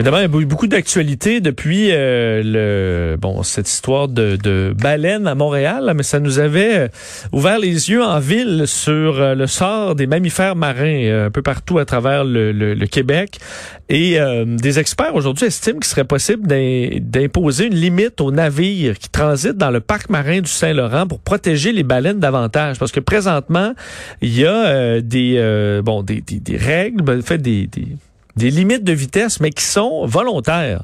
Évidemment, il y a beaucoup d'actualités depuis euh, le bon cette histoire de, de baleine à Montréal, mais ça nous avait euh, ouvert les yeux en ville sur euh, le sort des mammifères marins un peu partout à travers le, le, Québec. Et des experts aujourd'hui estiment qu'il serait possible d'imposer une limite aux navires qui transitent dans le parc marin du Saint-Laurent pour protéger les baleines davantage. Parce que présentement, il y a des bon des, des, des règles, ben, fait des, des des limites de vitesse, mais qui sont volontaires.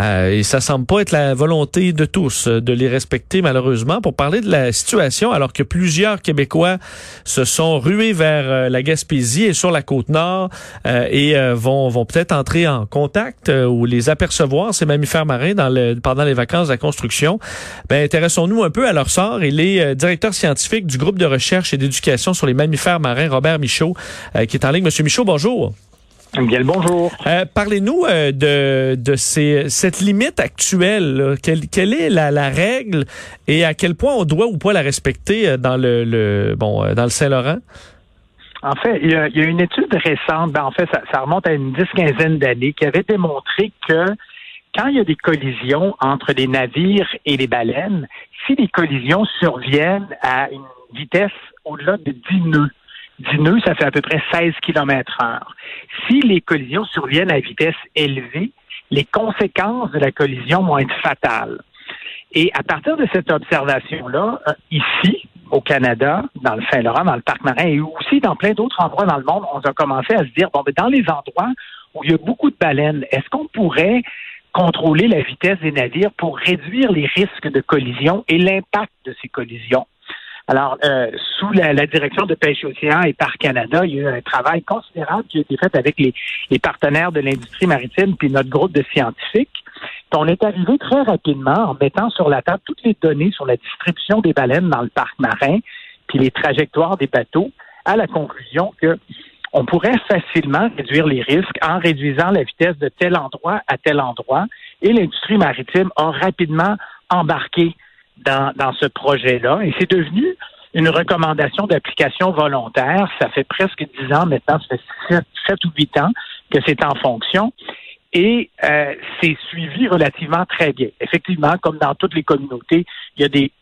Euh, et ça semble pas être la volonté de tous euh, de les respecter malheureusement. Pour parler de la situation, alors que plusieurs Québécois se sont rués vers euh, la Gaspésie et sur la côte nord et vont, vont peut-être entrer en contact ou les apercevoir ces mammifères marins dans le, pendant les vacances de la construction. Ben, intéressons-nous un peu à leur sort. Il est directeur scientifique du groupe de recherche et d'éducation sur les mammifères marins, Robert Michaud, qui est en ligne. Monsieur Michaud, bonjour. Bien bonjour. Euh, Parlez-nous euh, de, de ces, cette limite actuelle. Quelle, quelle, est la, la, règle et à quel point on doit ou pas la respecter euh, dans le, le bon euh, dans le Saint-Laurent? En fait, il y, a, il y, a, une étude récente, ben en fait, ça, ça remonte à une dix-quinzaine d'années, qui avait démontré que quand il y a des collisions entre les navires et les baleines, si les collisions surviennent à une vitesse au-delà de 10 nœuds, 10 nœuds, ça fait à peu près 16 km heure. Si les collisions surviennent à vitesse élevée, les conséquences de la collision vont être fatales. Et à partir de cette observation-là, euh, ici, au Canada, dans le Saint-Laurent, dans le parc marin et aussi dans plein d'autres endroits dans le monde, on a commencé à se dire, bon, mais dans les endroits où il y a beaucoup de baleines, est-ce qu'on pourrait contrôler la vitesse des navires pour réduire les risques de collision et l'impact de ces collisions? Alors, euh, sous la, direction de Pêche Océan et Parc Canada, il y a eu un travail considérable qui a été fait avec les, partenaires de l'industrie maritime puis notre groupe de scientifiques. on est arrivé très rapidement en mettant sur la table toutes les données sur la distribution des baleines dans le parc marin, puis les trajectoires des bateaux, à la conclusion que on pourrait facilement réduire les risques en réduisant la vitesse de tel endroit à tel endroit. Et l'industrie maritime a rapidement embarqué dans, dans ce projet-là. Et c'est devenu une recommandation d'application volontaire. Ça fait presque dix ans maintenant, ça fait sept, ou huit ans que c'est en fonction. Et euh, c'est suivi relativement très bien. Effectivement, comme dans toutes les communautés, il y a des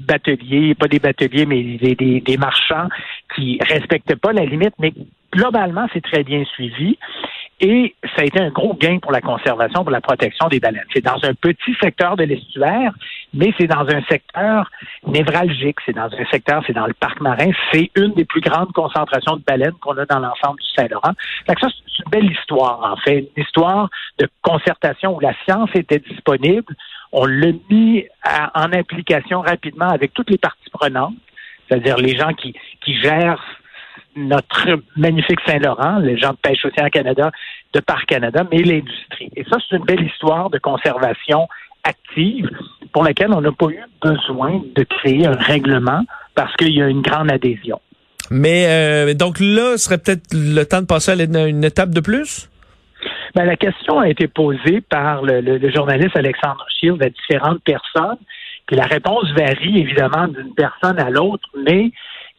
bateliers, pas des bateliers, mais des, des, marchands qui respectent pas la limite, mais globalement, c'est très bien suivi. Et ça a été un gros gain pour la conservation, pour la protection des baleines. C'est dans un petit secteur de l'estuaire, mais c'est dans un secteur névralgique. C'est dans un secteur, c'est dans le parc marin. C'est une des plus grandes concentrations de baleines qu'on a dans l'ensemble du Saint-Laurent. Ça, c'est une belle histoire, en fait. Une histoire de concertation où la science était disponible. On l'a mis en application rapidement avec toutes les parties prenantes, c'est-à-dire les gens qui, qui gèrent notre magnifique Saint-Laurent, les gens de pêche océan Canada, de Parc Canada, mais l'industrie. Et ça, c'est une belle histoire de conservation active pour laquelle on n'a pas eu besoin de créer un règlement parce qu'il y a une grande adhésion. Mais euh, donc là, ce serait peut-être le temps de passer à une étape de plus? Ben, la question a été posée par le, le journaliste Alexandre Shield à différentes personnes. Puis la réponse varie évidemment d'une personne à l'autre, mais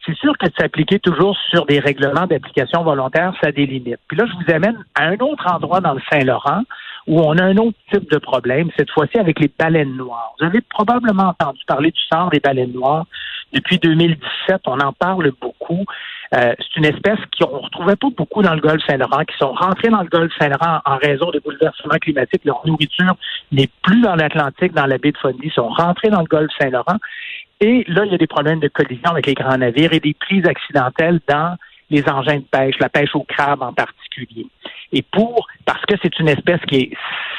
c'est sûr que de s'appliquer toujours sur des règlements d'application volontaire, ça a des limites. Puis là, je vous amène à un autre endroit dans le Saint-Laurent où on a un autre type de problème, cette fois-ci avec les baleines noires. Vous avez probablement entendu parler du sort des baleines noires. Depuis 2017, on en parle beaucoup. Euh, c'est une espèce qu'on ne retrouvait pas beaucoup dans le golfe Saint-Laurent, qui sont rentrées dans le golfe Saint-Laurent en raison des bouleversements climatiques. Leur nourriture n'est plus dans l'Atlantique, dans la baie de Fundy, sont rentrées dans le golfe Saint-Laurent. Et là, il y a des problèmes de collision avec les grands navires et des prises accidentelles dans les engins de pêche, la pêche au crabe en particulier. Et pour, c'est une espèce qui est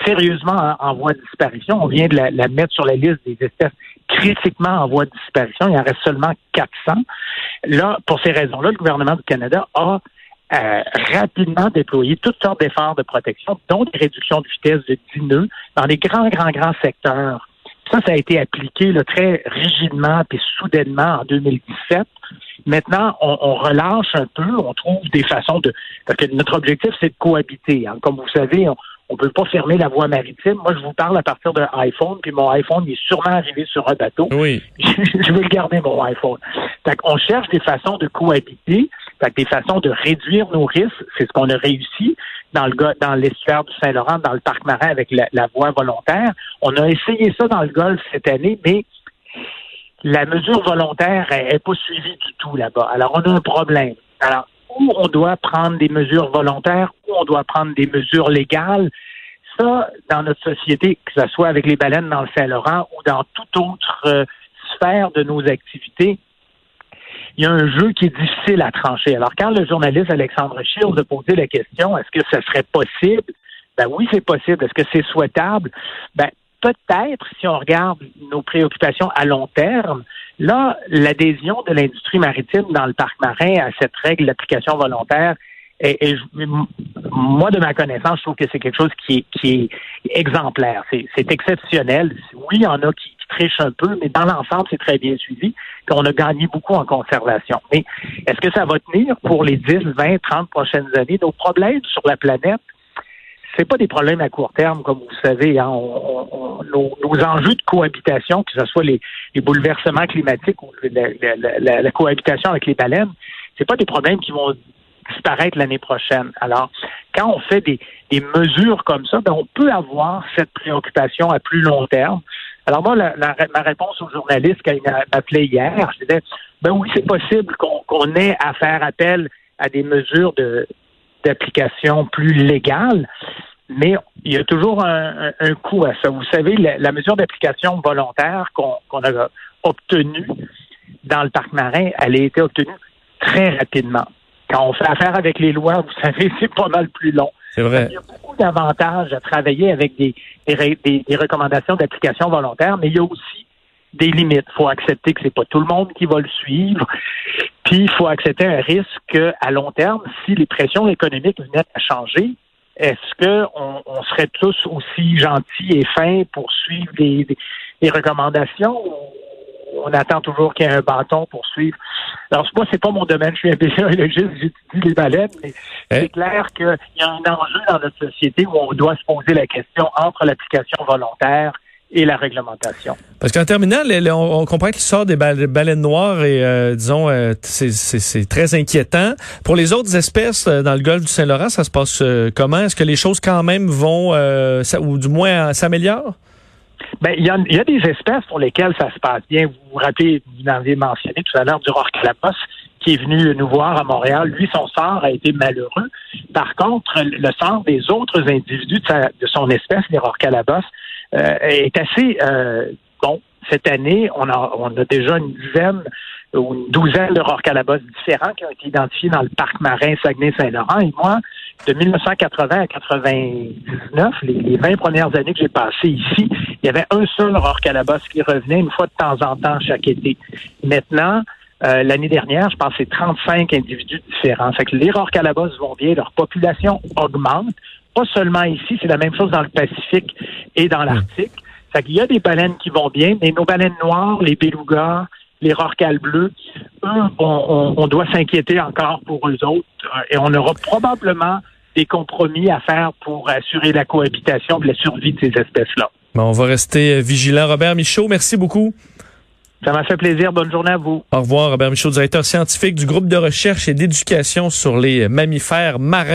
sérieusement en, voie de disparition, on vient de la, mettre sur la liste des espèces critiquement en voie de disparition, il en reste seulement 400. Là, pour ces raisons-là, le gouvernement du Canada a euh, rapidement déployé toutes sortes d'efforts de protection, dont des réductions de vitesse de 10 nœuds dans les grands, grands, grands secteurs ça, ça a été appliqué très rigidement et soudainement en 2017. Maintenant, on, relâche un peu, on trouve des façons de... Parce que notre objectif, c'est de cohabiter. Hein. Comme vous savez, On peut pas fermer la voie maritime. Moi, je vous parle à partir d'un iPhone, puis mon iPhone il est sûrement arrivé sur un bateau. Oui. je veux le garder, mon iPhone. Fait on cherche des façons de cohabiter, fait des façons de réduire nos risques. C'est ce qu'on a réussi dans le dans l'estuaire du Saint-Laurent, dans le parc marin avec la, la voie volontaire. On a essayé ça dans le Golfe cette année, mais la mesure volontaire n'est pas suivie du tout là-bas. Alors, on a un problème. Alors, où on doit prendre des mesures volontaires, où on doit prendre des mesures légales, ça, dans notre société, que ce soit avec les baleines dans le Saint-Laurent ou dans toute autre euh, sphère de nos activités, il y a un jeu qui est difficile à trancher. Alors, quand le journaliste Alexandre Shields a posé la question, est-ce que ce serait possible? Ben oui, c'est possible. Est-ce que c'est souhaitable? Ben, peut-être, si on regarde nos préoccupations à long terme, là, l'adhésion de l'industrie maritime dans le parc marin à cette règle d'application volontaire et, moi, de ma connaissance, je trouve que c'est quelque chose qui qui est exemplaire. C'est exceptionnel. Oui, il y en a qui, qui trichent un peu, mais dans l'ensemble, c'est très bien suivi. Qu'on a gagné beaucoup en conservation. Mais est-ce que ça va tenir pour les 10, 20, 30 prochaines années? Nos problèmes sur la planète, c'est pas des problèmes à court terme, comme vous savez. Hein. nos, enjeux de cohabitation, que ce soit les, bouleversements climatiques ou la, cohabitation avec les baleines, c'est pas des problèmes qui vont disparaître l'année prochaine. Alors, quand on fait des, mesures comme ça, ben, on peut avoir cette préoccupation à plus long terme. Alors moi, ma réponse aux journalistes quand il m'a appelé hier, je disais, ben oui, c'est possible qu'on ait à faire appel à des mesures d'application plus légales, mais il y a toujours un, coût à ça. Vous savez, la, mesure d'application volontaire qu'on a obtenue dans le parc marin, elle a été obtenue très rapidement. Quand on fait affaire avec les lois, vous savez, c'est pas mal plus long. C'est vrai. Il y a beaucoup d'avantages à travailler avec des, des, recommandations d'application volontaire, mais il y a aussi des limites. Il faut accepter que c'est pas tout le monde qui va le suivre. Puis il faut accepter un risque à long terme, si les pressions économiques venaient à changer, est-ce qu'on on serait tous aussi gentils et fins pour suivre des, recommandations on attend toujours qu'il y ait un bâton pour suivre. Alors, moi, c'est pas mon domaine. Je suis épidémiologiste, j'étudie les baleines, mais c'est hein? clair qu'il y a un enjeu dans notre société où on doit se poser la question entre l'application volontaire et la réglementation. Parce qu'en terminant, on, comprend qu'il sort des baleines noires et, euh, disons, euh, c'est très inquiétant. Pour les autres espèces euh, dans le golfe du Saint-Laurent, ça se passe comment? Est-ce que les choses quand même vont, ou du moins s'améliorent? Ben, il y, a, y, a des espèces pour lesquelles ça se passe bien. Vous vous rappelez, vous l'avez mentionné tout à l'heure, du rore calabos qui est venu nous voir à Montréal. Lui, son sort a été malheureux. Par contre, le sort des autres individus de, de son espèce, les rore calabos, euh, est assez euh, bon. Cette année, on a, on a déjà une dizaine ou une douzaine de rorcalabos différents qui ont été identifiés dans le parc marin Saguenay-Saint-Laurent. Et moi, de 1980 à 99, les, les 20 premières années que j'ai passées ici, il y avait un seul rorcalabos qui revenait une fois de temps en temps chaque été. Maintenant, euh, l'année dernière, je pense que c'est 35 individus différents. Fait que les rorcalabos vont bien, leur population augmente pas seulement ici, c'est la même chose dans le Pacifique et dans l'Arctique. Fait qu'il y a des baleines qui vont bien, mais nos baleines noires, les belugas, les rorquals bleus, eux, on, doit s'inquiéter encore pour eux autres euh, et on aura probablement des compromis à faire pour assurer la cohabitation et la survie de ces espèces-là. Bon, on va rester vigilant. Robert Michaud, merci beaucoup. Ça m'a fait plaisir. Bonne journée à vous. Au revoir, Robert Michaud, directeur scientifique du groupe de recherche et d'éducation sur les mammifères marins.